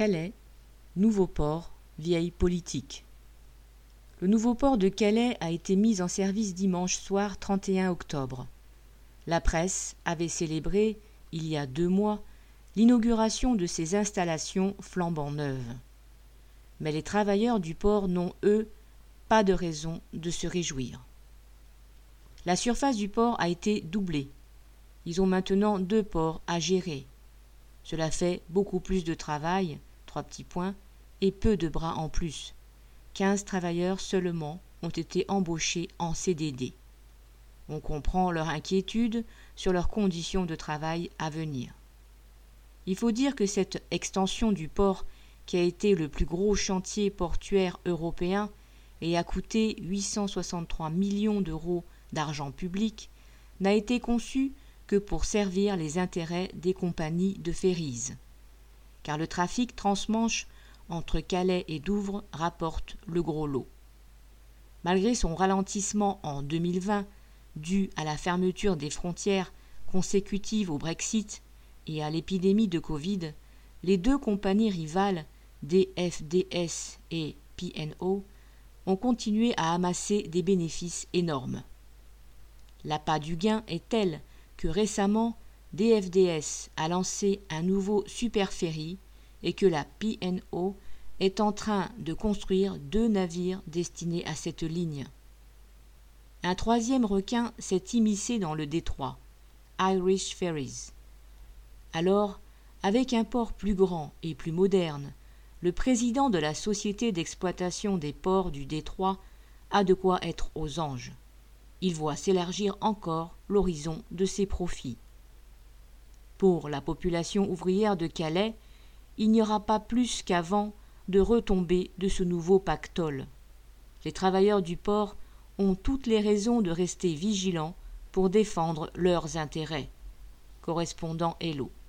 Calais, nouveau port, vieille politique. Le nouveau port de Calais a été mis en service dimanche soir 31 octobre. La presse avait célébré, il y a deux mois, l'inauguration de ces installations flambant neuves. Mais les travailleurs du port n'ont, eux, pas de raison de se réjouir. La surface du port a été doublée. Ils ont maintenant deux ports à gérer. Cela fait beaucoup plus de travail, trois petits points, et peu de bras en plus. Quinze travailleurs seulement ont été embauchés en CDD. On comprend leur inquiétude sur leurs conditions de travail à venir. Il faut dire que cette extension du port, qui a été le plus gros chantier portuaire européen et a coûté 863 millions d'euros d'argent public, n'a été conçue que pour servir les intérêts des compagnies de ferries. Car le trafic transmanche entre Calais et Douvres rapporte le gros lot. Malgré son ralentissement en 2020, dû à la fermeture des frontières consécutive au Brexit et à l'épidémie de Covid, les deux compagnies rivales, DFDS et PNO, ont continué à amasser des bénéfices énormes. L'appât du gain est tel que récemment DFDS a lancé un nouveau super ferry et que la PNO est en train de construire deux navires destinés à cette ligne. Un troisième requin s'est immiscé dans le détroit, Irish Ferries. Alors, avec un port plus grand et plus moderne, le président de la société d'exploitation des ports du détroit a de quoi être aux anges. Il voit s'élargir encore l'horizon de ses profits. Pour la population ouvrière de Calais, il n'y aura pas plus qu'avant de retomber de ce nouveau pactole. Les travailleurs du port ont toutes les raisons de rester vigilants pour défendre leurs intérêts. Correspondant Hello.